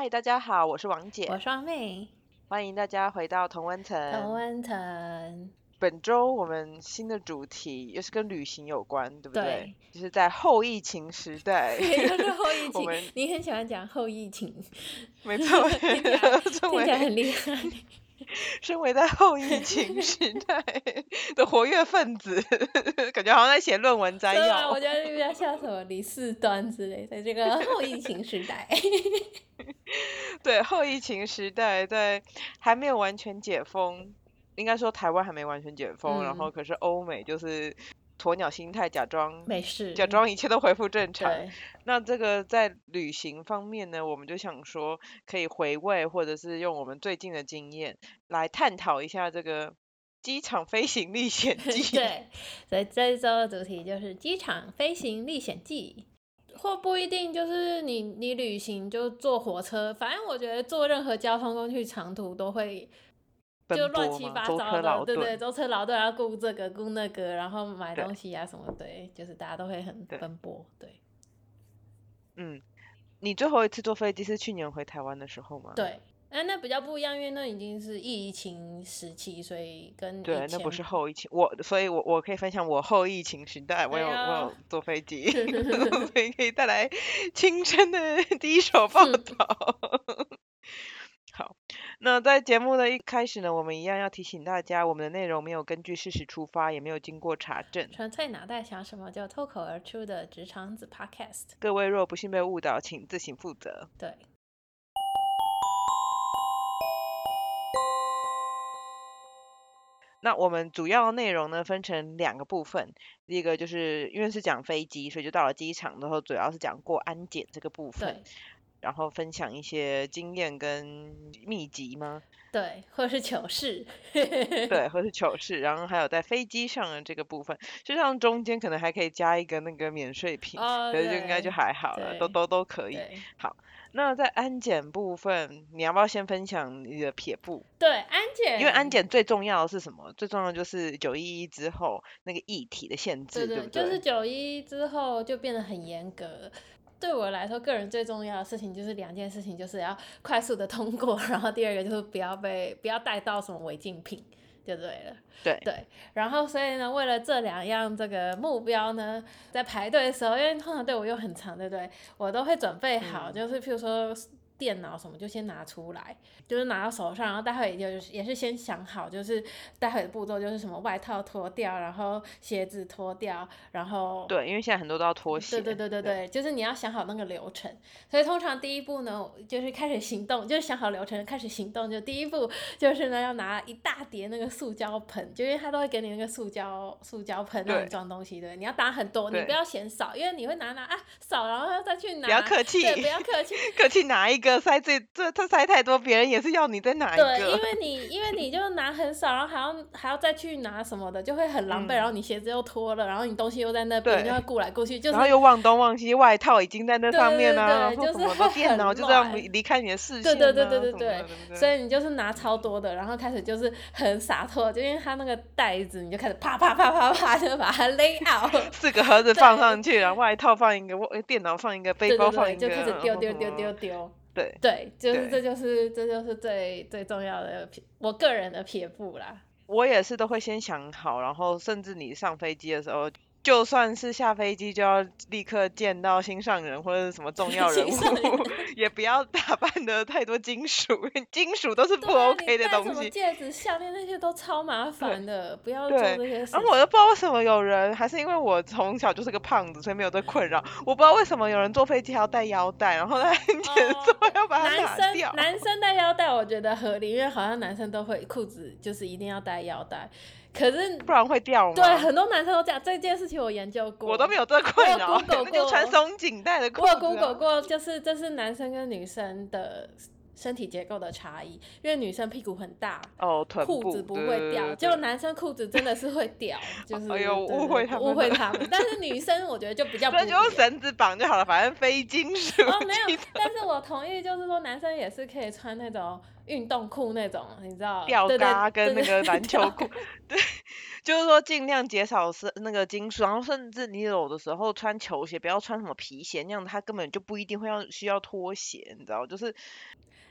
嗨，大家好，我是王姐，我是王妹，欢迎大家回到同温层。同温层，本周我们新的主题又是跟旅行有关，对不对？对就是在后疫情时代，对就是后疫我们情，你很喜欢讲后疫情，没错，听起来听起来很厉害。身为在后疫情时 代的活跃分子，感觉好像在写论文摘要我。觉得比较像什么李四端之类在，这个后疫情时代。对，后疫情时代，在还没有完全解封，应该说台湾还没完全解封，然嗯后可是欧美就是鸵鸟心态，假装没事，假装一切都恢复正常。对，那这个在旅行方面呢，我们就想说可以回味，或者是用我们最近的经验来探讨一下这个机场飞行历险 记。对，所以这一周的主题就是机场飞行历险记。或不一定就是你你旅行就坐火车，反正我觉得坐任何交通工具长途都会就奔乱七八糟的，劳对对，顿舟车劳顿，要顾这个顾那个，然后买对东西啊什么，对，就是大家都会很奔波，对嗯，你最后一次坐飞机是去年回台湾的时候吗？对。哎，那比较不一样，因为那已经是疫情时期，所以跟对，以那不是前后疫情，我所以我，我可以分享我后疫情时代，我有我有坐飞机，所以可以带来亲身的 第一手报道。好，那在节目的一开始呢，我们一样要提醒大家，我们的内容没有根据事实出发，也没有经过查证。纯粹脑袋想什么就脱口而出的职场子 Podcast，各位若不幸被误导，请自行负责。对。那我们主要内容呢，分成两个部分。第一个就是因为是讲飞机，所以就到了机场，然后主要是讲过安检这个部分对，然后分享一些经验跟秘籍吗？对，或者是糗事，对，或是糗事，然后还有在飞机上的这个部分，就像中间可能还可以加一个那个免税品，哦，可是就应该就还好了，都都都可以。好那在安检部分，你要不要先分享你的撇步？对，安检，因为安检最重要的是什么？最重要的就是九一一之后那个议题的限制，对不对？就是九一之后就变得很严格。对我来说，个人最重要的事情就是两件事情，就是要快速的通过，然后第二个就是不要被不要带到什么违禁品，就对了。对对，然后所以呢，为了这两样这个目标呢，在排队的时候，因为通常队伍又很长，对不对？我都会准备好，嗯就是譬如说电脑什么就先拿出来，就是拿到手上，然后待会就是也是先想好，就是待会的步骤就是什么外套脱掉，然后鞋子脱掉，然后对，因为现在很多都要脱鞋。对对对对对，就是你要想好那个流程。所以通常第一步呢，就是开始行动，就是想好流程开始行动。就第一步就是呢，要拿一大叠那个塑胶盆，就因为他都会给你那个塑胶塑胶盆让你装东西，对，你要打很多，你不要嫌少，因为你会拿拿啊少，然后再去拿，不要客气对，不要客气。客气拿一个塞最这他塞太多，别人也是要你再拿一对，因。为你因为你就拿很少，然后还要还要再去拿什么的，就会很狼狈，嗯然后你鞋子又脱了，然后你东西又在那边，对就要顾来顾去，就是然后又忘东忘西，外套已经在那上面啊，对就是 电脑就这样离离开你的视线、对啊，对对对对对对所以你就是拿超多的，然后开始就是很洒脱，就因为他那个袋子，你就开始啪啪啪啪啪就把它 lay out，四个盒子放上去，然后外套放一个，呃电脑放一个，背包放一个，就开始丢丢丢丢。丢，对，对，就是这就是这就是最最重要的撇，我个人的撇步啦。我也是都会先想好，然后甚至你上飞机的时候，就算是下飞机就要立刻见到心上人或者是什么重要人物，也不要打扮的太多金属，金属都是不 OK 的东西。么戒指、项链那些都超麻烦的，不要做对这些事然后我都不知道为什么有人，还是因为我从小就是个胖子，所以没有这困扰。我不知道为什么有人坐飞机还要带腰带，然后在安检哦座要把它男拿掉生。男生带腰带，我觉得合理，因为好像男生都会裤子就是一定要带腰带，可是不然会掉吗？对很多男生都这样，这件事情我研究过，我都没有这个困我有，Google 过。就穿过松紧带的裤我有。Google 过，就是这是男生跟女生的身体结构的差异，因为女生屁股很大，哦，腿裤子不会掉就对男生裤子真的是会掉，就是哎呦误会他误会他们，但是女生我觉得就比较不那就用绳子绑就好了，反正非金属。哦，没有，但是我同意，就是说男生也是可以穿那种运动裤那种，你知道，吊嘎跟那个篮球吊裤嘎，对，就是说尽量减少是那个金属，然后甚至你有的时候穿球鞋不要穿什么皮鞋，那样它根本就不一定会要需要拖鞋，你知道？就是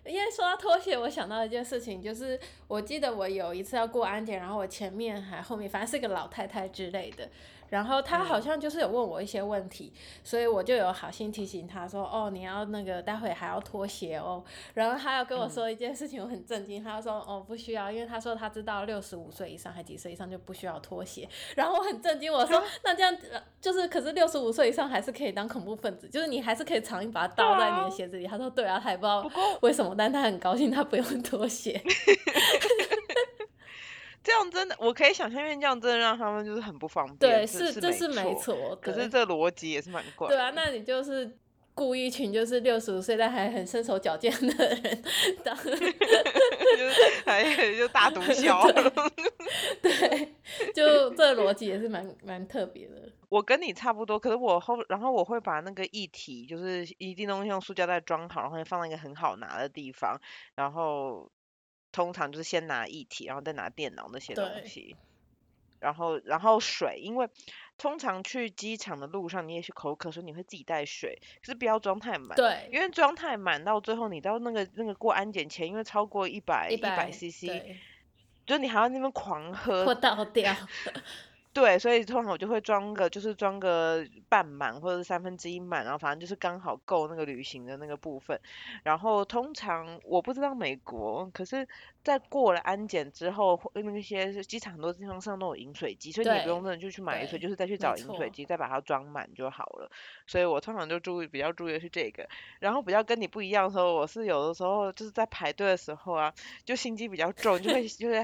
因为说到拖鞋，我想到一件事情，就是我记得我有一次要过安检，然后我前面还后面，反正是个老太太之类的。然后他好像就是有问我一些问题，所以我就有好心提醒他说，哦，你要那个待会还要脱鞋哦。然后他要跟我说一件事情，我很震惊。他说，哦，不需要，因为他说他知道六十五岁以上还几岁以上就不需要脱鞋。然后我很震惊，我说，那这样就是，可是六十五岁以上还是可以当恐怖分子，就是你还是可以藏一把刀在你的鞋子里。他说，对啊，他也不知道为什么，但他很高兴他不用脱鞋。这样真的，我可以想象，因为这样真的让他们就是很不方便。对，是这是没错。可是这逻辑也是蛮怪。对啊，那你就是故意群，就是六十五岁但还很身手矫健的人，当，就是 还就大毒枭。对，就这逻辑也是蛮蛮特别的。我跟你差不多，可是我后然后我会把那个液体，就是一定东西用塑胶袋装好，然后放在一个很好拿的地方，然后。通常就是先拿液体，然后再拿电脑那些东西，然后然后水，因为通常去机场的路上你也是口渴，所以你会自己带水，可是不要装太满，对，因为装太满到最后你到那个那个过安检前，因为超过一百一百 CC，就你还要那边狂 喝，喝倒掉。对，所以通常我就会装个，就是装个半满或者是三分之一满，然后反正就是刚好够那个旅行的那个部分。然后通常我不知道美国，可是，在过了安检之后，那些机场很多地方上都有饮水机，所以你不用真的就去买水，就是再去找饮水机再把它装满就好了。所以我通常就注意比较注意的是这个。然后比较跟你不一样的时候，我是有的时候就是在排队的时候啊，就心机比较重，就会就是。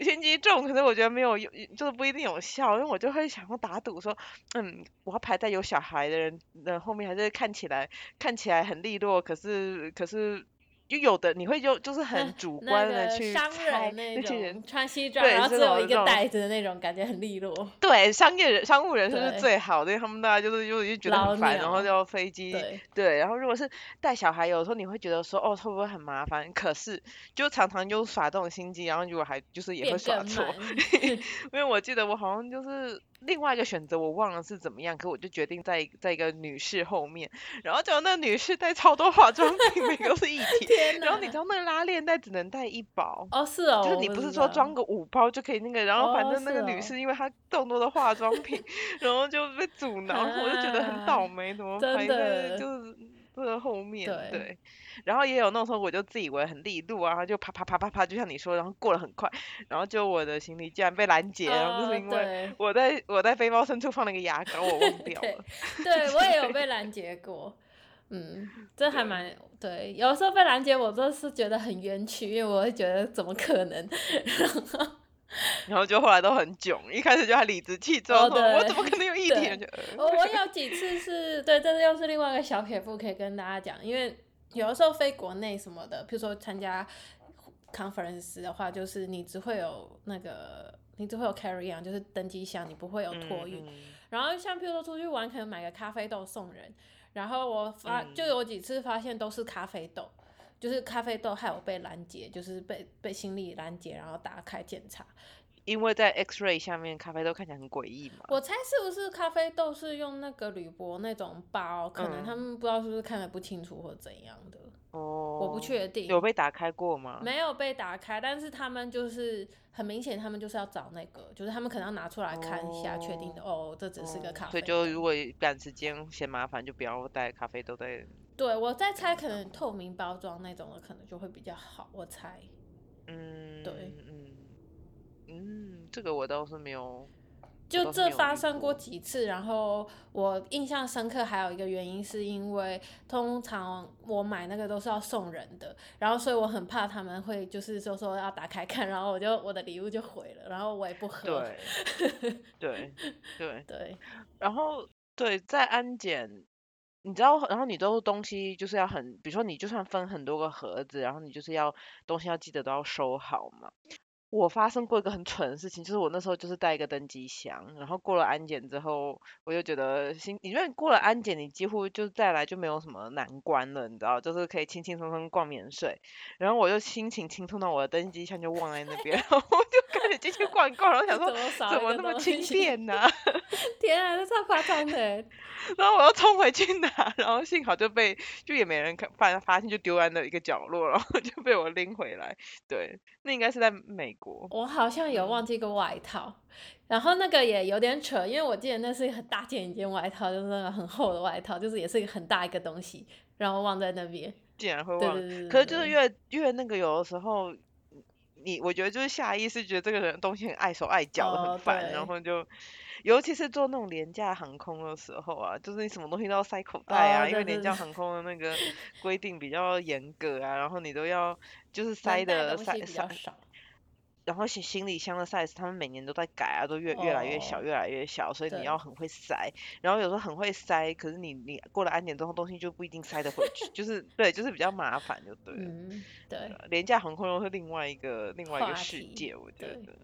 心机重，可是我觉得没有有，就是不一定有效，因为我就会想要打赌说，嗯，我要排在有小孩的人的后面，还是看起来看起来很利落，可是可是。就有的你会就就是很主观的去猜那些人穿西装，然后只有一个袋子的那种感觉很利落。对，商业人商务人士是最好的，因为他们大家就是就就觉得很烦，然后就飞机对，然后如果是带小孩，有时候你会觉得说哦会不会很麻烦？可是就常常就耍这种心机，然后如果还就是也会耍错，因为我记得我好像就是。另外一个选择我忘了是怎么样，可我就决定在在一个女士后面，然后结果那女士带超多化妆品，每个都是一体，然后你知道那个拉链袋只能带一包，哦是哦，就是你不是说装个五包就可以那个，然后反正那个女士因为她众多的化妆品，然后就被阻挠，我就觉得很倒霉，怎么反正就是这个后面，对。然后也有那时候，我就自以为很力度啊，然后就啪啪啪啪啪，就像你说，然后过得很快，然后就我的行李竟然被拦截然后，就是因为我在我在背包深处放了个牙膏，我忘 掉了。对，我也有被拦截过，嗯，这还蛮对。有时候被拦截，我都是觉得很冤屈，因为我会觉得怎么可能，然后然后就后来都很囧，一开始就还理直气壮，我怎么可能有 一点？我我有几次是对，这又是另外一个小撇步可以跟大家讲，因为。有的时候飞国内什么的，譬如说参加 conference 的话，就是你只会有那个，你只会有 carry on，就是登机箱，你不会有托运。然后像譬如说出去玩，可能买个咖啡豆送人，然后我发就有几次发现都是咖啡豆，就是咖啡豆害我被拦截，就是被被行李拦截，然后打开检查。因为在 X-ray 下面，咖啡豆看起来很诡异嘛。我猜是不是咖啡豆是用那个铝箔那种包，可能他们不知道是不是看得不清楚或怎样的。哦。我不确定。有被打开过吗？没有被打开，但是他们就是很明显，他们就是要找那个，就是他们可能要拿出来看一下，确定的哦，这只是个咖啡。所以就如果赶时间嫌麻烦，就不要带咖啡豆在。对，我在猜，可能透明包装那种的可能就会比较好，我猜。嗯。对。嗯嗯，这个我倒是没有，就这发生过几次，然后我印象深刻，还有一个原因是因为通常我买那个都是要送人的，然后所以我很怕他们会就是说说要打开看，然后我就我的礼物就毁了，然后我也不喝。对对对对，然后对在安检，你知道，然后你都东西就是要很，比如说你就算分很多个盒子，然后你就是要东西要记得都要收好嘛。我发生过一个很蠢的事情，就是我那时候就是带一个登机箱，然后过了安检之后，我就觉得心，因为过了安检，你几乎就再来就没有什么难关了，你知道，就是可以轻轻松松逛免税。然后我就心情轻松到我的登机箱就忘在那边，然 后我就开始进去逛逛，然后想 说怎么那么轻便呢？天啊，这超夸张的！然后我又冲回去拿，然后幸好就被就也没人看发发现，就丢在那一个角落，然后就被我拎回来。对，那应该是在美国。我好像有忘记一个外套，然后那个也有点扯，因为我记得那是一个很大件一件外套，就是那个很厚的外套，就是也是一个很大一个东西，然后忘在那边。竟然会忘，可是就是越越那个有的时候，你我觉得就是下意识觉得这个人东西很碍手碍脚的，很烦，然后就。尤其是坐那种廉价航空的时候啊，就是你什么东西都要塞口袋啊，因为廉价航空的那个 规定比较严格啊，然后你都要就是塞的塞塞，然后行行李箱的 size 他们每年都在改啊，都越越来越小越来越小，所以你要很会塞，然后有时候很会塞，可是你你过了安检之后东西就不一定塞得回去，就是对，就是比较麻烦就对了。对，廉价航空又是另外一个另外一个世界，我觉得。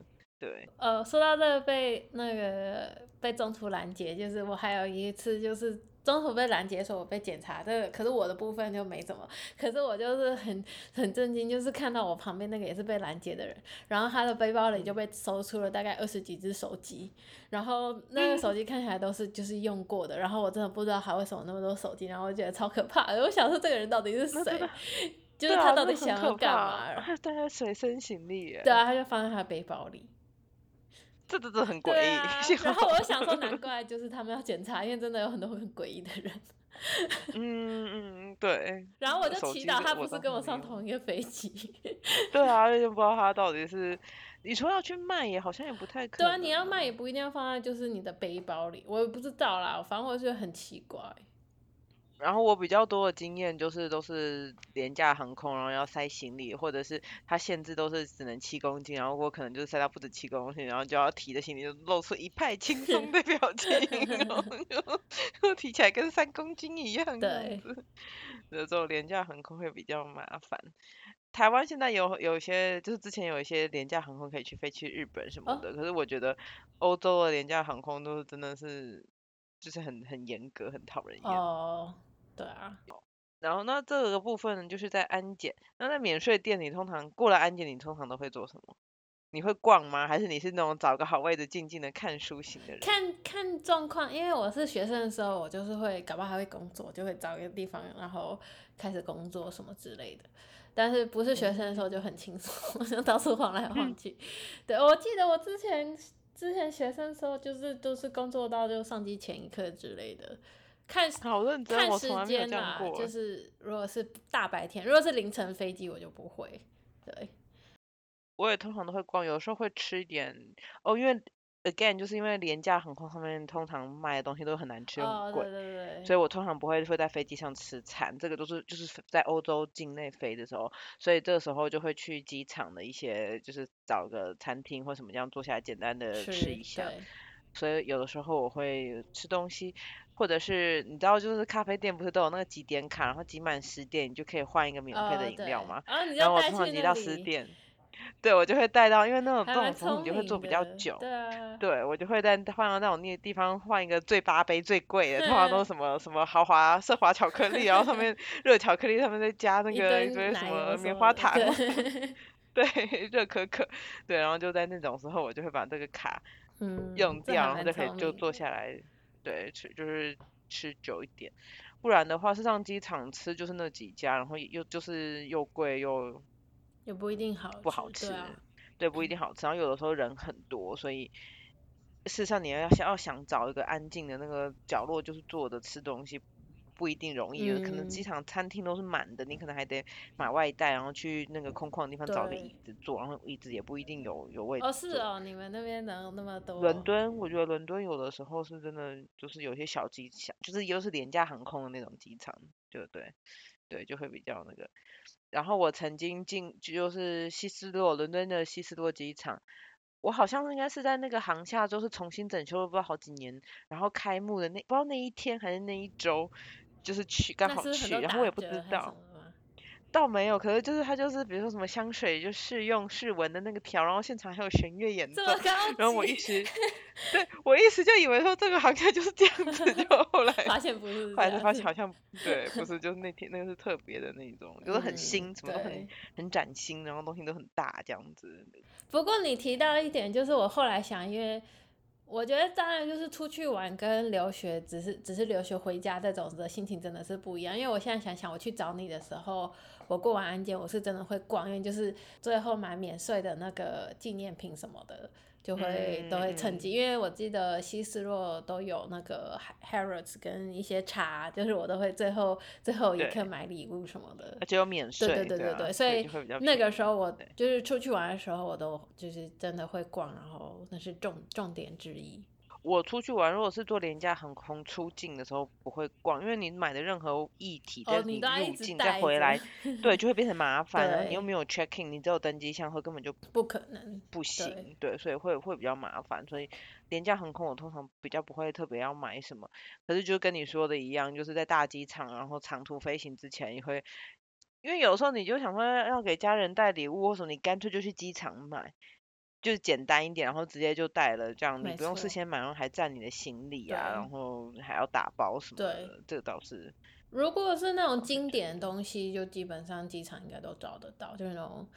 对，呃，说到这个被那个被中途拦截，就是我还有一次就是中途被拦截的时候，我被检查，这个可是我的部分就没怎么，可是我就是很很震惊，就是看到我旁边那个也是被拦截的人，然后他的背包里就被搜出了大概二十几只手机，然后那个手机看起来都是就是用过的，然后我真的不知道他为什么那么多手机，然后我觉得超可怕的，我想说这个人到底是谁，就是他到底想要干嘛？他带他随身行李，对啊，他就放在他的背包里。这这这很诡异，然后我想说，难怪就是他们要检查，因为真的有很多很诡异的人。嗯嗯对。然后我就祈祷他不是跟我上同一个飞机。对啊，就不知道他到底是，你说要去卖也好像也不太可能。对啊，你要卖也不一定要放在就是你的背包里，我也不知道啦，反正我觉得很奇怪。然后我比较多的经验就是都是廉价航空，然后要塞行李，或者是它限制都是只能七公斤，然后我可能就是塞到不止七公斤，然后就要提的行李就露出一派轻松的表情，然后就提起来跟三公斤一样这样子。有时候廉价航空会比较麻烦。台湾现在有有一些，就是之前有一些廉价航空可以去飞去日本什么的，可是我觉得欧洲的廉价航空都是真的是就是很很严格，很讨人厌。对啊，然后那这个部分呢，就是在安检。那在免税店，你通常过了安检，你通常都会做什么？你会逛吗？还是你是那种找个好位置静静的看书型的人？看看状况，因为我是学生的时候，我就是会，搞不好还会工作，就会找一个地方，然后开始工作什么之类的。但是不是学生的时候就很轻松，就到处晃来晃去。对，我记得我之前之前学生时候，就是都是工作到就上机前一刻之类的。看 好认真，看时间啦，就是如果是大白天，如果是凌晨飞机，我就不会。对，我也通常都会逛，有时候会吃一点哦，因为 again 就是因为廉价航空上面通常卖的东西都很难吃又很贵，对对对，所以我通常不会会在飞机上吃餐，这个都是就是在欧洲境内飞的时候，所以这个时候就会去机场的一些就是找个餐厅或什么这样坐下来简单的吃一下，所以有的时候我会吃东西。或者是你知道，就是咖啡店不是都有那个几点卡，然后集满十点你就可以换一个免费的饮料吗？然后我通常集到十点，对我就会带到，因为那种这种服务你就会做比较久，对啊，对我就会在换到那种那地方换一个最八杯最贵的，通常都是什么什么豪华奢华巧克力，然后上面 热巧克力上面再加那个一堆什么棉花糖，对，热可可，对，然后就在那种时候我就会把这个卡用掉，然后就可以就坐下来。对，吃就是吃久一点，不然的话是上机场吃就是那几家，然后又就是又贵又也不一定好不好吃，对，不一定好吃。然后有的时候人很多，所以事实上你要想要想找一个安静的那个角落，就是坐着吃东西。不一定容易，可能机场餐厅都是满的，你可能还得买外带，然后去那个空旷的地方找个椅子坐，然后椅子也不一定有有位置。哦，是哦，你们那边能有那么多？伦敦，我觉得伦敦有的时候是真的，就是有些小机场，就是又是廉价航空的那种机场，对对？对，就会比较那个。然后我曾经进，就是希斯洛，伦敦的希斯洛机场，我好像应该是在那个航厦，就是重新整修了不知道好几年，然后开幕的那不知道那一天还是那一周。就是去刚好去，然后我也不知道，倒没有，可是就是他就是比如说什么香水就试用试闻的那个条，然后现场还有弦乐演奏，然后我一时，对我一时就以为说这个好像就是这样子，就后来发现不是，后来才发现好像 对，不是，就是那天那个是特别的那种，就是很新，什么都很很崭新，然后东西都很大这样子。不过你提到一点，就是我后来想，因为。我觉得当然就是出去玩跟留学，只是只是留学回家这种的心情真的是不一样。因为我现在想想，我去找你的时候，我过完安检，我是真的会逛，因为就是最后买免税的那个纪念品什么的。就会都会趁机，因为我记得西斯洛都有那个 Harrods 跟一些茶，就是我都会最后最后一刻买礼物什么的，而且有免。税，对对对对对，所以那个时候我就是出去玩的时候，我都就是真的会逛，然后那是重重点之一。我出去玩，如果是坐廉价航空出境的时候不会逛，因为你买的任何一体在你入境再回来，对，就会变成麻烦了。你又没有 checking，你只有登机箱，会根本就不可能不行。对，所以会会比较麻烦。所以廉价航空我通常比较不会特别要买什么，可是就跟你说的一样，就是在大机场，然后长途飞行之前也会，因为有时候你就想说要给家人带礼物，或者你干脆就去机场买。就是简单一点，然后直接就带了，这样你不用事先买，然后还占你的行李啊，然后还要打包什么的，这个倒是。如果是那种经典的东西，就基本上机场应该都找得到，就是那种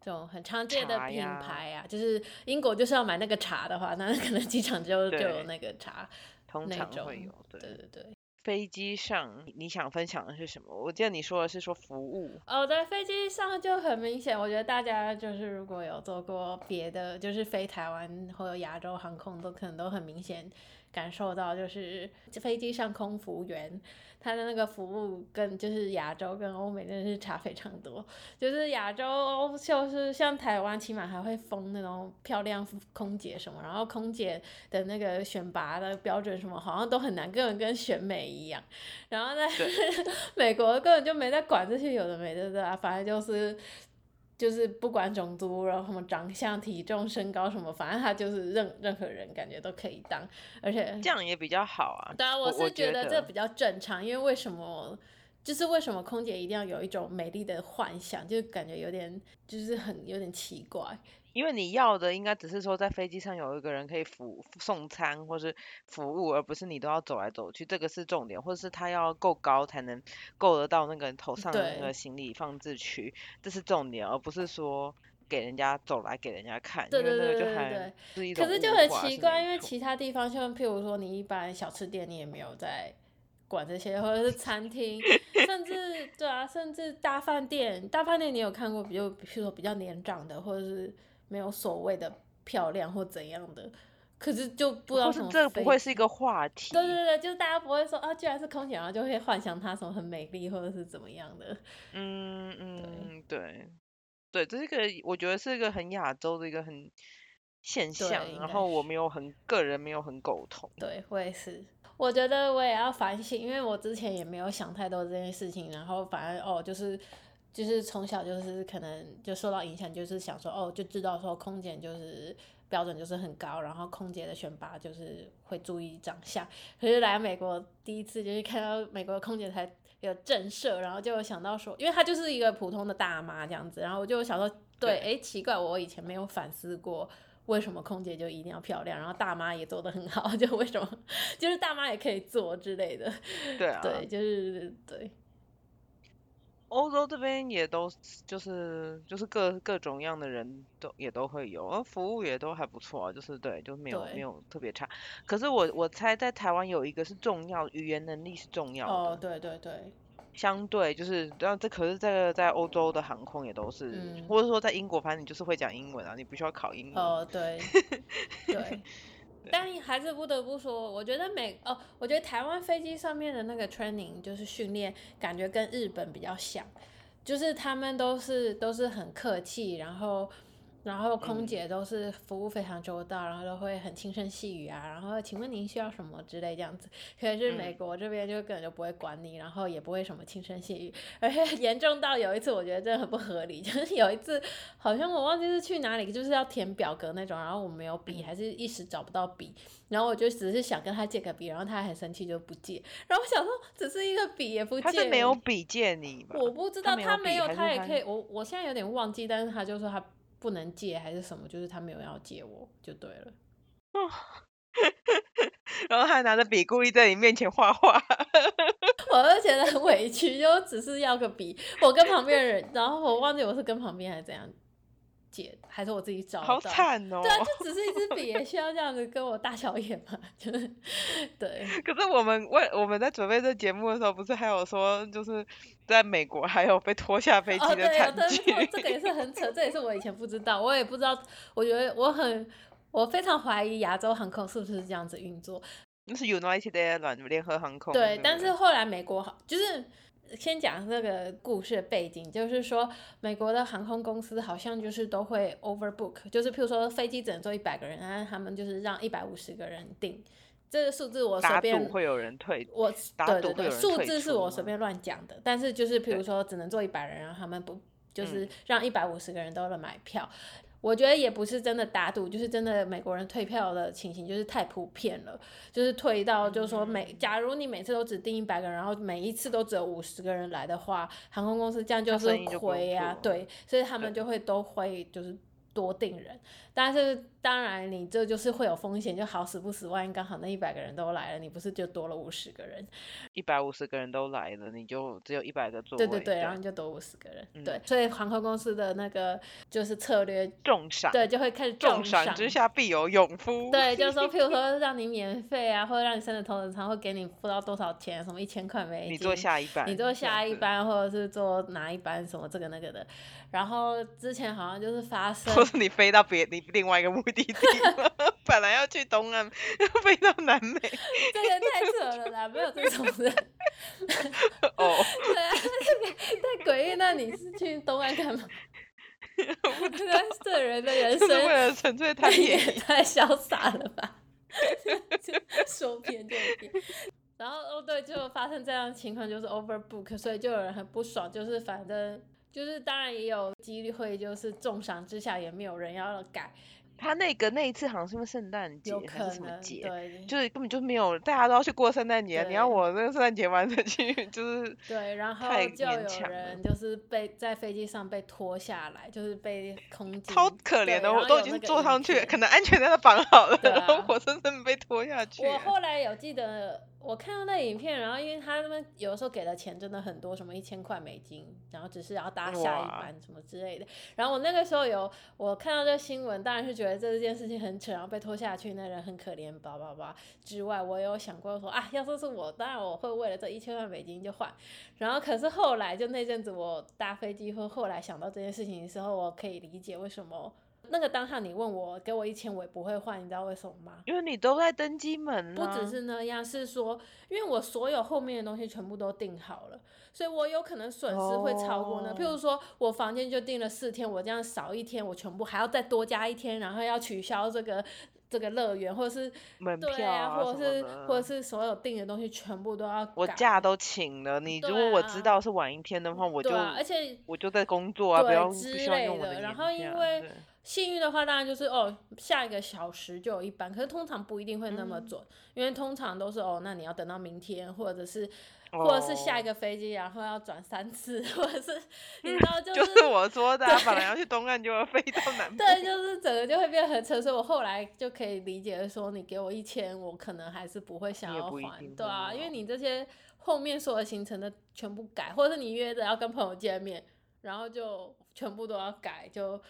这种很常见的品牌啊，就是英国就是要买那个茶的话，那 可能机场就就有那个茶，通常会有，对对对。飞机上你想分享的是什么？我记得你说的是说服务哦，在飞机上就很明显，我觉得大家就是如果有做过别的，就是飞台湾或者亚洲航空，都可能都很明显感受到，就是飞机上空服务员。他的那个服务跟就是亚洲跟欧美真的是差非常多，就是亚洲就是像台湾起码还会封那种漂亮空姐什么，然后空姐的那个选拔的标准什么好像都很难，根本跟选美一样。然后在 美国根本就没在管这些有的没的的，啊反正就是。就是不管种族，然后什么长相、体重、身高什么，反正他就是任任何人感觉都可以当，而且这样也比较好啊。当然，我是觉得这比较正常，因为为什么？就是为什么空姐一定要有一种美丽的幻想，就感觉有点就是很有点奇怪。因为你要的应该只是说在飞机上有一个人可以服送餐或是服务，而不是你都要走来走去，这个是重点，或者是他要够高才能够得到那个头上的那个行李放置区，这是重点，而不是说给人家走来给人家看。对对对对对。可是就很奇怪，因为其他地方像譬如说你一般小吃店你也没有在管这些，或者是餐厅，甚至对啊，甚至大饭店，大饭店你有看过，比如比如说比较年长的，或者是。没有所谓的漂亮或怎样的，可是就不知道什么。这不会是一个话题。对对对，就是大家不会说啊，既然是空姐，然后就会幻想她什么很美丽或者是怎么样的。嗯嗯，对对，这是一个我觉得是一个很亚洲的一个很现象，然后我没有很个人没有很苟同。对，我也是，我觉得我也要反省，因为我之前也没有想太多这件事情，然后反正哦就是。就是从小就是可能就受到影响，就是想说哦，就知道说空姐就是标准就是很高，然后空姐的选拔就是会注意长相。可是来美国第一次就是看到美国空姐才有震慑，然后就想到说，因为她就是一个普通的大妈这样子，然后我就想说，对，哎，奇怪，我以前没有反思过为什么空姐就一定要漂亮，然后大妈也做的很好，就为什么就是大妈也可以做之类的。对啊，对，就是对。欧洲这边也都就是就是各各种样的人都也都会有，而服务也都还不错，就是对，就没有没有特别差。可是我我猜在台湾有一个是重要，语言能力是重要的。哦，对对对。相对就是，然后这可是这个在欧洲的航空也都是，或者说在英国，反正你就是会讲英文啊，你不需要考英文。哦，对。对。但还是不得不说，我觉得美哦，我觉得台湾飞机上面的那个 training 就是训练，感觉跟日本比较像，就是他们都是都是很客气，然后然后空嗯姐都是服务非常周到，然后都会很轻声细语啊，然后请问您需要什么之类这样子。可是美嗯国这边就根本就不会管你，然后也不会什么轻声细语，而且 严重到有一次我觉得真的很不合理，就是有一次好像我忘记是去哪里，就是要填表格那种，然后我没有笔，嗯还是一时找不到笔，然后我就只是想跟他借个笔，然后他很生气就不借，然后我想说只是一个笔也不借，他是没有笔借你吧？我不知道他没有他也可以，我我现在有点忘记，但是他就说他不能借还是什么，就是他没有要借我就对了。然后他还拿着笔故意在你面前画画，我就觉得很委屈，就只是要个笔，我跟旁边的人，然后我忘记我是跟旁边还是怎样借，还是我自己找好。惨哦。对啊，就只是一支笔，也需要这样子跟我大小眼嘛？就是对，可是我们为我们在准备这节目的时候，不是还有说，就是在美国还有被拖下飞哦机的惨剧？的这这个也是很扯，这也是我以前不知道，我也不知道，我觉得我很。我非常怀疑亚洲航空是不是这样子运作，那是 United Airlines 联合航空。对，不但是后来美国好，就是先讲这个故事的背景，就是说美国的航空公司好像就是都会 overbook，就是譬如说飞机只能坐一百个人，然后他们就是让一百五十个人订，这个数字我随打便赌会有人退，我打对对对，数字是我随便乱讲的，但是就是譬如说只能坐一百人，然后他们不就是嗯。让一百五十个人都能买票。我觉得也不是真的打赌，就是真的美国人退票的情形就是太普遍了，就是退到就是说每，嗯。假如你每次都只订一百个人，然后每一次都只有五十个人来的话，航空公司这样就是亏啊，对，所以他们就会都会就是多订人，但是当然你这就是会有风险，就好死不死，万一刚好那一百个人都来了，你不是就多了五十个人？一百五十个人都来了，你就只有一百个座位。对对对，然后你就多五十个人，对嗯，所以航空公司的那个就是策略，重赏，对，就会开始重赏赏之下必有勇夫。对，就是说，譬如说让你免费啊，或者让你升的头等舱，会给你付到多少钱，什么一千块美金，你坐下一班，你坐下，一班，或者是坐哪一班，什么这个那个的。然后之前好像就是发生，或是你飞到别你另外一个目的地，本来要去东岸，飞到南美。这个太扯了啦，没有这种人。哦，对啊，太诡异。那你是去东岸干嘛？那这人的人就是为了纯粹太也。太潇洒了吧！就说偏就偏。然后哦对，就发生这样的情况，就是 overbook，所以就有人很不爽，就是反正就是当然也有几率会就是重赏之下也没有人要改，他那个那一次好像是因为圣诞节有还是什么节，对就是根本就没有，大家都要去过圣诞节，你要我那个圣诞节玩的去，就是对，然后太就有人就是被在飞机上被拖下来，就是被空警超可怜的，我都已经坐上去可能安全带都绑好了，对然后啊活生生被拖下去我。后来有记得，我看到那影片，然后因为他们有的时候给的钱真的很多，什么一千块美金，然后只是要搭下一班什么之类的。然后我那个时候有我看到这新闻，当然是觉得这件事情很扯，然后被拖下去那人很可怜，叭叭叭。之外，我有想过说啊，要是是我，当然我会为了这一千万美金就换。然后可是后来就那阵子我搭飞机或后来想到这件事情的时候，我可以理解为什么。那个当下你问我给我一千，我也不会换，你知道为什么吗？因为你都在登机门不只啊是那样，是说，因为我所有后面的东西全部都订好了，所以我有可能损失会超过那。譬如哦说，我房间就订了四天，我这样少一天，我全部还要再多加一天，然后要取消这个这个乐园，或者是门对票啊或者是或者是所有订的东西全部都要我假都请了，你如果我知啊道是晚一天的话，我就啊，而且我就在工作啊，不要不对需要用我的年假后因为对幸运的话，当然就是哦，下一个小时就有一班，可是通常不一定会那么嗯。准，因为通常都是哦，那你要等到明天，或者是或者是下一哦。个飞机，然后要转三次，或者是 你知道就就是我说的啊，本来要去东岸，就要飞到南对，就是整个就会变得很扯，所以我后来就可以理解说，你给我一千，我可能还是不会想要还，对啊，因为你这些后面所有行程的全部改，或者是你约着要跟朋友见面，然后就全部都要改，就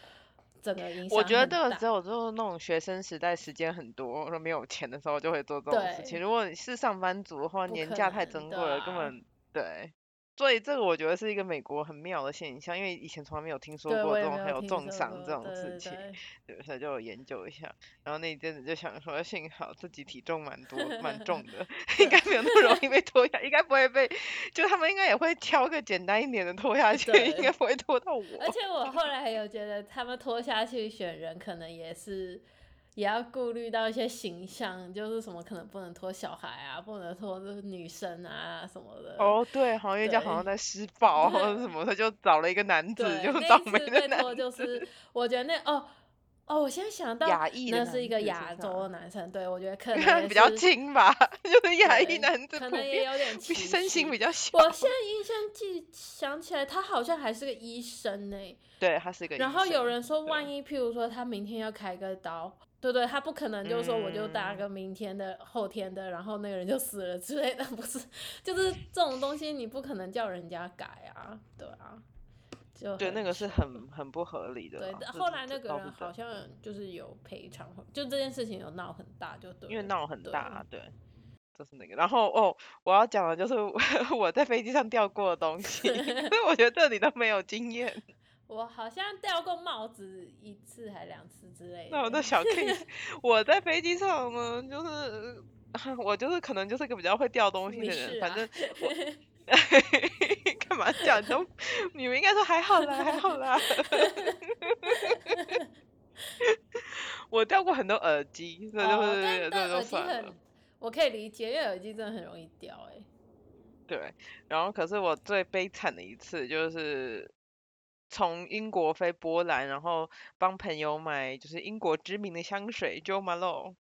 整个影响我觉得这个只有就是那种学生时代时间很多，没有钱的时候就会做这种事情。如果你是上班族的话，年假太珍贵了，根啊本对。所以这个我觉得是一个美国很妙的现象，因为以前从来没有听说对，过我也没这种还有听说重伤这过对对种事情，对 对，所以就有研究一下。然后那一阵子就想说，幸好自己体重蛮多蛮重的，应该没有那么容易被拖拖下，应该不会被，就他们应该也会挑个简单一点的拖下去，应该不会拖到我。而且我后来有觉得，他们拖下去选人，可能也是也要顾虑到一些形象，就是什么可能不能拖小孩啊，不能拖女生啊什么的。哦，对，好像人家好像在施暴或者什么，他就找了一个男子，就倒霉的男子。就是我觉得那哦。哦，我现在想到那是一个亚洲的男生，对我觉得可能比较轻吧，就是亚裔男子，可能也有点身形比较小。我现在印象记想起来，他好像还是个医生呢。对，他是一个。然后有人说，万一譬如说他明天要开个刀，对对，他不可能就是说我就打个明天的、后天的，然后那个人就死了之类的，不是？就是这种东西你不可能叫人家改啊，对啊。就对，那个是很很不合理的。对，后来那个人好像就是有赔偿，就这件事情有闹很大，就对。因为闹很大，对，就是那个。然后哦，我要讲的就是我 在飞机上掉过的东西，所以我觉得这里都没有经验。我好像掉过帽子一次还两次之类的。那我的小 case，我在飞机上呢，就是 我就是可能就是一个比较会掉东西的人，反正我。干嘛讲都？你们应该说还好啦，还好啦。我掉过很多耳机，那就是那就算了。我可以理解，因为耳机真的很容易掉，哎。对，然后可是我最悲惨的一次就是从英国飞波兰，然后帮朋友买就是英国知名的香水 Jo Malone，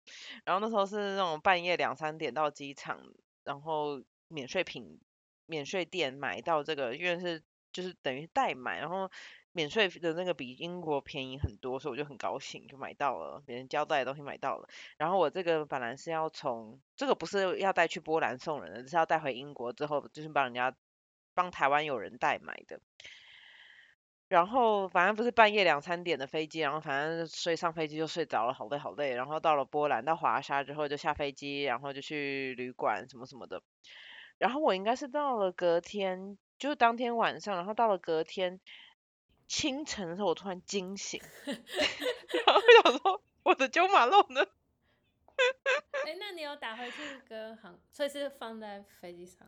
然后那时候是那种半夜两三点到机场，然后免税品。免税店买到这个，因为是就是等于代买，然后免税的那个比英国便宜很多，所以我就很高兴就买到了，别人交代的东西买到了。然后我这个本来是要从这个不是要带去波兰送人的，是要带回英国之后就是帮人家帮台湾有人代买的。然后反正不是半夜两三点的飞机，然后反正睡上飞机就睡着了，好累好累。然后到了波兰到华沙之后就下飞机，然后就去旅馆什么什么的。然后我应该是到了隔天，就是当天晚上，然后到了隔天清晨的时候，我突然惊醒，然后想说我的九马路呢？哎，那你有打回去跟航，所以是放在飞机上？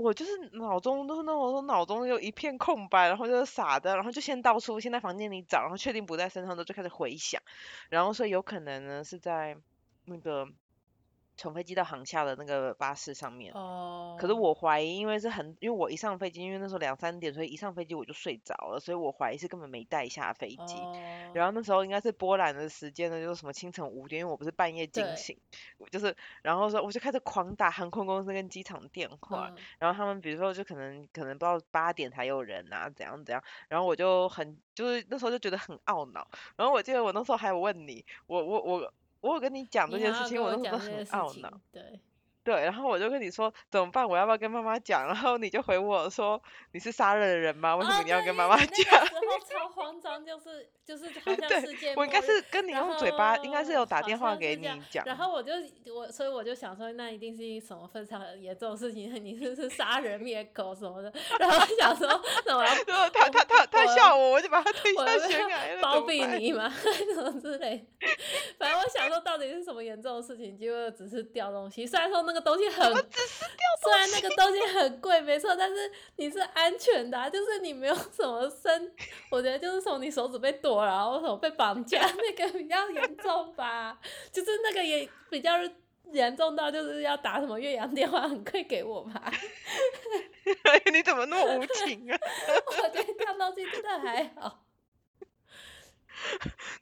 我就是脑中都是那种说脑中有一片空白，然后就是傻的，然后就先到处先在房间里找，然后确定不在身上的就开始回想，然后说有可能呢是在那个。从飞机到航下的那个巴士上面，哦，可是我怀疑，因为是很，因为我一上飞机，因为那时候两三点，所以一上飞机我就睡着了，所以我怀疑是根本没带下飞机。然后那时候应该是波兰的时间呢，就是什么清晨五点，因为我不是半夜惊醒，我就是，然后说我就开始狂打航空公司跟机场电话，然后他们比如说就可能可能不知道八点才有人啊，怎样怎样，然后我就很就是那时候就觉得很懊恼，然后我记得我那时候还有问你，我我我。我有跟你讲这件事情，我那时候很懊恼。对。对，然后我就跟你说怎么办？我要不要跟妈妈讲？然后你就回我说你是杀人的人吗？为什么你要跟妈妈讲？那时候超慌张，就是就是好 像世界我应该是跟你用嘴巴，应该是有打电话给你讲。然后我就我所以我就想说，那一定是什么非常严重的事情，你是不是杀人灭口什么的？然后想说，那我要他他他他笑我，我就把他推下悬崖了，包庇你吗？什么之类？反正我想说，到底是什么严重的事情？结果只是掉东西，虽然说那个。东西很，虽然那个东西很贵，没错，但是你是安全的，就是你没有什么身，我觉得就是从你手指被剁了，然后什么被绑架，那个比较严重吧，就是那个也比较严重到就是要打什么岳阳电话，很快给我吧。你怎么那么无情啊？我觉得掉东西真的还好。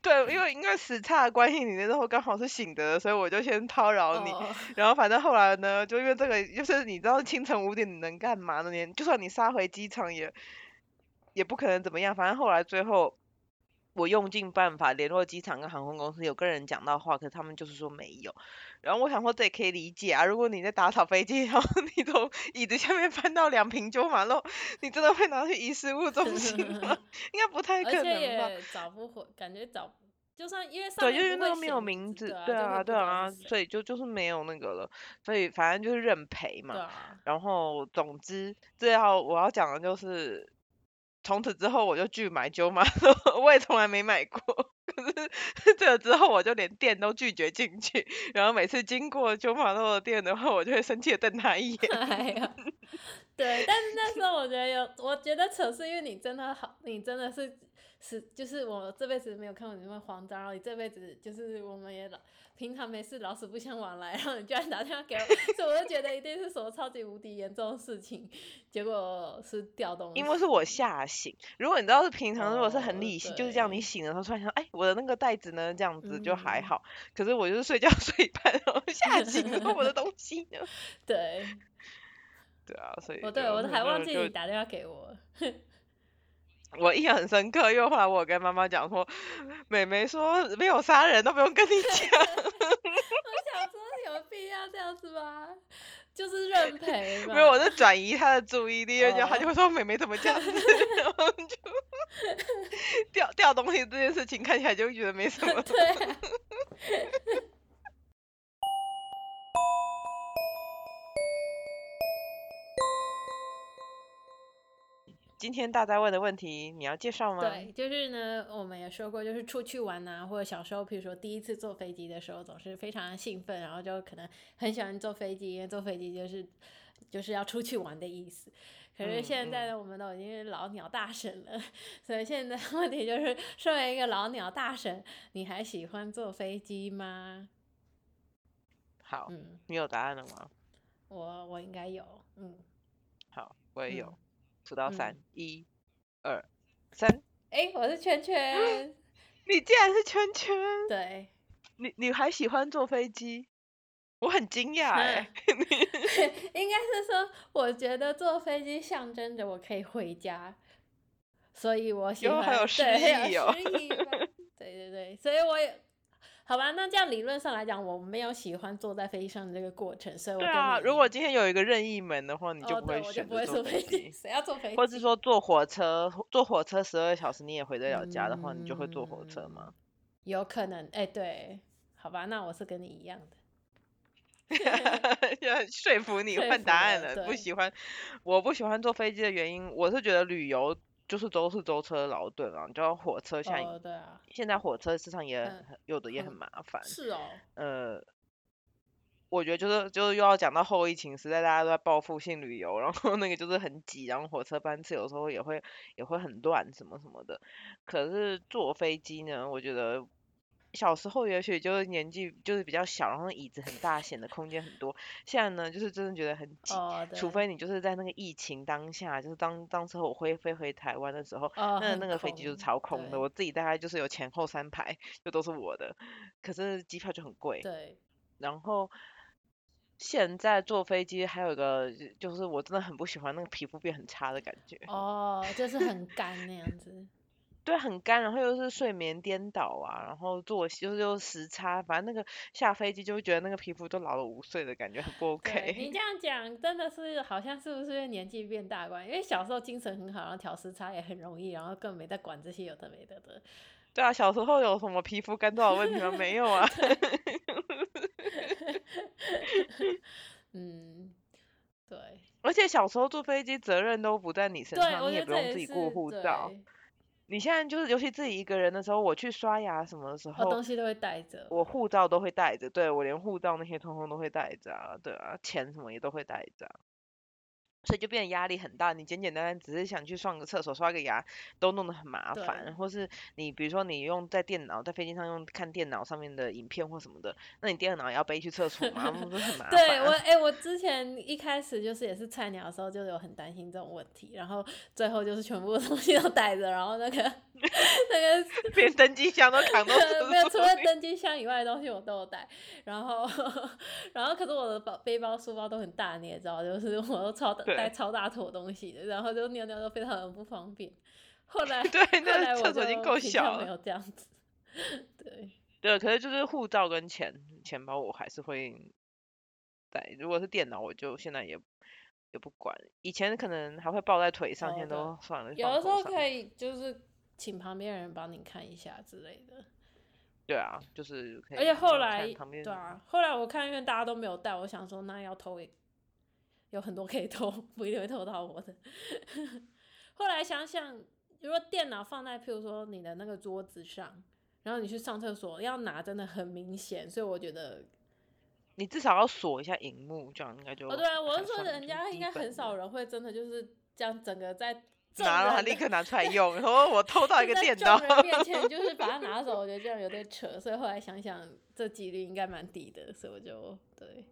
对，因为因为时差的关系，你那时候刚好是醒的，所以我就先叨扰你。然后反正后来呢，就因为这个，就是你知道清晨五点你能干嘛呢？你就算你杀回机场也也不可能怎么样。反正后来最后。我用尽办法联络机场跟航空公司，有跟人讲到话，可是他们就是说没有。然后我想说这也可以理解啊，如果你在打扫飞机，然后你从椅子下面翻到两瓶九马肉，你真的会拿去遗失物中心吗？应该不太可能吧。找不回，感觉找，就算因为对，因为那个没有名字，对啊，对啊，所以就就是没有那个了，所以反正就是认赔嘛。然后总之，最后我要讲的就是。从此之后我就拒买九马，我也从来没买过。可是这之后我就连店都拒绝进去，然后每次经过九马肉的店的话，我就会生气的瞪他一眼。哎呀，对，但是那时候我觉得有，我觉得扯是因为你真的好，你真的是是就是我这辈子没有看过你那么慌张，然后你这辈子就是我们也老平常没事老死不相往来，然后你居然打电话给我，所以我就觉得一定是什么超级无敌严重的事情，结果是掉东西。因为是我吓醒，如果你知道是平常，如果是很哦理性，就是这样，你对醒的时候突然想，哎，我的那个袋子呢？这样子就还嗯好。可是我就是睡觉睡一半，然后吓醒了，我的东西呢？对，对啊，所以我对，我都还忘记你打电话给我。我印象很深刻，因为后来我跟妈妈讲说，妹妹说没有杀人都不用跟你讲。我想说有必要这样子吗？就是认赔。没有，我是转移她的注意力，然后她就哦会说妹妹怎么这样子，然后就 掉掉东西这件事情看起来就觉得没什么。对啊。今天大家问的问题，你要介绍吗？对，就是呢，我们也说过，就是出去玩啊，或者小时候，比如说第一次坐飞机的时候，总是非常的兴奋，然后就可能很喜欢坐飞机，因为坐飞机就是就是要出去玩的意思。可是嗯现在呢，我们都已经是老鸟大神了，所以现在问题就是，身为一个老鸟大神，你还喜欢坐飞机吗？好，嗯，你有答案了吗？我我应该有，嗯，好，我也有嗯。数到嗯三，一、二、三。诶，我是圈圈，你竟然是圈圈，对，你你还喜欢坐飞机？我很惊讶哎。应该是说，我觉得坐飞机象征着我可以回家，所以我喜欢。有诗意哦对对对，所以我也好吧。那这样理论上来讲，我没有喜欢坐在飞机上的这个过程，所以我跟对啊，如果今天有一个任意门的话，你就哦，不会选择坐坐飞机，机。谁要坐飞机？或是说坐火车，坐火车十二小时你也回得了家的话，你就会坐火车吗？有可能，哎、对，好吧，那我是跟你一样的。就很说服你换答案了。不喜欢，我不喜欢坐飞机的原因，我是觉得旅游就是都是舟车劳顿啊，你知道火车像哦，对啊，现在火车市场也嗯很有的也很很麻烦，是哦，呃，我觉得就是就是又要讲到后疫情时代，大家都在报复性旅游，然后那个就是很挤，然后火车班次有时候也会也会很乱什么什么的。可是坐飞机呢，我觉得小时候也许就是年纪就是比较小，然后椅子很大，显得空间很多。现在呢，就是真的觉得很挤，除非你就是在那个疫情当下，就是当当时候我会飞回台湾的时候，哦，那那个飞机就是空超空的，我自己大概就是有前后三排，就都是我的，可是机票就很贵。对，然后现在坐飞机还有一个就是我真的很不喜欢那个皮肤变很差的感觉，哦，就是很干那样子。对，很干，然后又是睡眠颠倒啊，然后作息就是又时差，反正那个下飞机就会觉得那个皮肤都老了五岁的感觉，很不 OK。你这样讲，真的是好像是不是因为年纪变大关？因为小时候精神很好，然后调时差也很容易，然后根本没在管这些有的没的的。对啊，小时候有什么皮肤干燥的问题吗？没有啊。嗯，对，而且小时候坐飞机责任都不在你身，上，你也不用自己过护照。对，你现在就是，尤其自己一个人的时候，我去刷牙什么的时我候，东西都会带着。我护照都会带着，对我连护照那些通通都会带着啊，对啊，钱什么也都会带着啊、所以就变得压力很大。你简简单单只是想去上个厕所、刷个牙，都弄得很麻烦。或是你比如说你用在电脑在飞机上用看电脑上面的影片或什么的，那你电脑也要背去厕所嘛，不是很麻对我，烦？哎、我之前一开始就是也是菜鸟的时候，就有很担心这种问题，然后最后就是全部的东西都带着，然后那个那个 连登机箱都扛到厕没有，除了登机箱以外的东西我都有带。然后，然后可是我的包背包、书包都很大，你也知道，就是我都超大对带超大坨东西的，然后就尿尿都非常的不方便。后来，对，后那来我厕所已经够小了。没有这样子。对，对，可是就是护照跟钱钱包我还是会带。如果是电脑，我就现在也也不管。以前可能还会抱在腿上，哦现在都算了，有的时。候可以就是请旁边人帮你看一下之类的。对啊，就是可以。而且后来，对啊，后来我看因为大家都没有带，我想说那要偷也有很多可以偷，不一定会偷到我的。后来想想，如果电脑放在譬如说你的那个桌子上，然后你去上厕所要拿真的很明显，所以我觉得你至少要锁一下荧幕，这样应该就哦，对啊，我是说人家应该很少人会真的就是这样整个在 拿了立刻拿出来用，然后我偷到一个 电脑，面前就是把它拿走，我觉得这样有点扯，所以后来想想这几率应该蛮低的，所以我就对。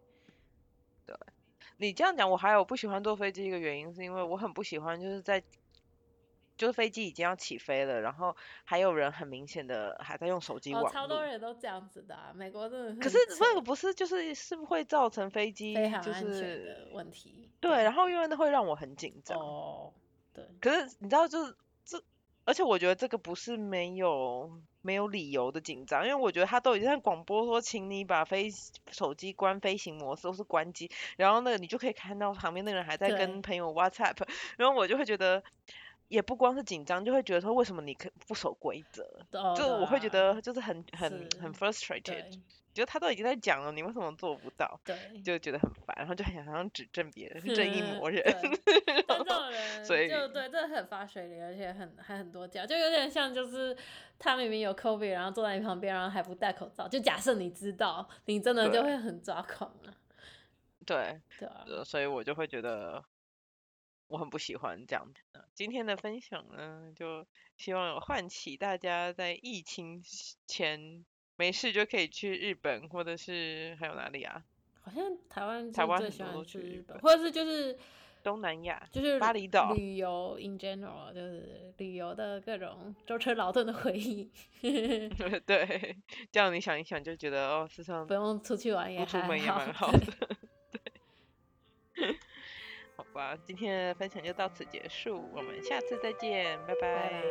你这样讲，我还有不喜欢坐飞机一个原因，是因为我很不喜欢就是在，就是飞机已经要起飞了，然后还有人很明显的还在用手机哦，超多。人都这样子的、啊，美国真的可是很扯那个不是就是是会造成飞机就是的问题。对，然后因为那会让我很紧张。哦，对，可是你知道，就是这，而且我觉得这个不是没有没有理由的紧张，因为我觉得他都已经在广播说，请你把飞手机关飞行模式或是关机，然后那个你就可以看到旁边那个人还在跟朋友 WhatsApp，然后我就会觉得。也不光是紧张，就会觉得说为什么你可不守规则，哦就我会觉得就是很很很 frustrated，对觉得他都已经在讲了，你为什么做不到？对，就觉得很烦，然后就很想好像指正别人，是正义魔人。这种 人所以就对，这很发水灵，而且很还很多假，就有点像就是他明明有 COVID，然后坐在你旁边，然后还不戴口罩。就假设你知道，你真的就会很抓狂啊，对，对啊，呃，所以我就会觉得我很不喜欢这样的。今天的分享呢，就希望有唤起大家在疫情前没事就可以去日本，或者是还有哪里啊？好像台湾台湾是最喜欢很多都去去日本，或者是就是东南亚，就是巴厘岛旅游 in general，就是旅游的各种舟车劳顿的回忆，对，这样你想一想就觉得哦，世上不用出去玩也不出还门也蛮好的。吧，今天的分享就到此结束，我们下次再见，拜拜。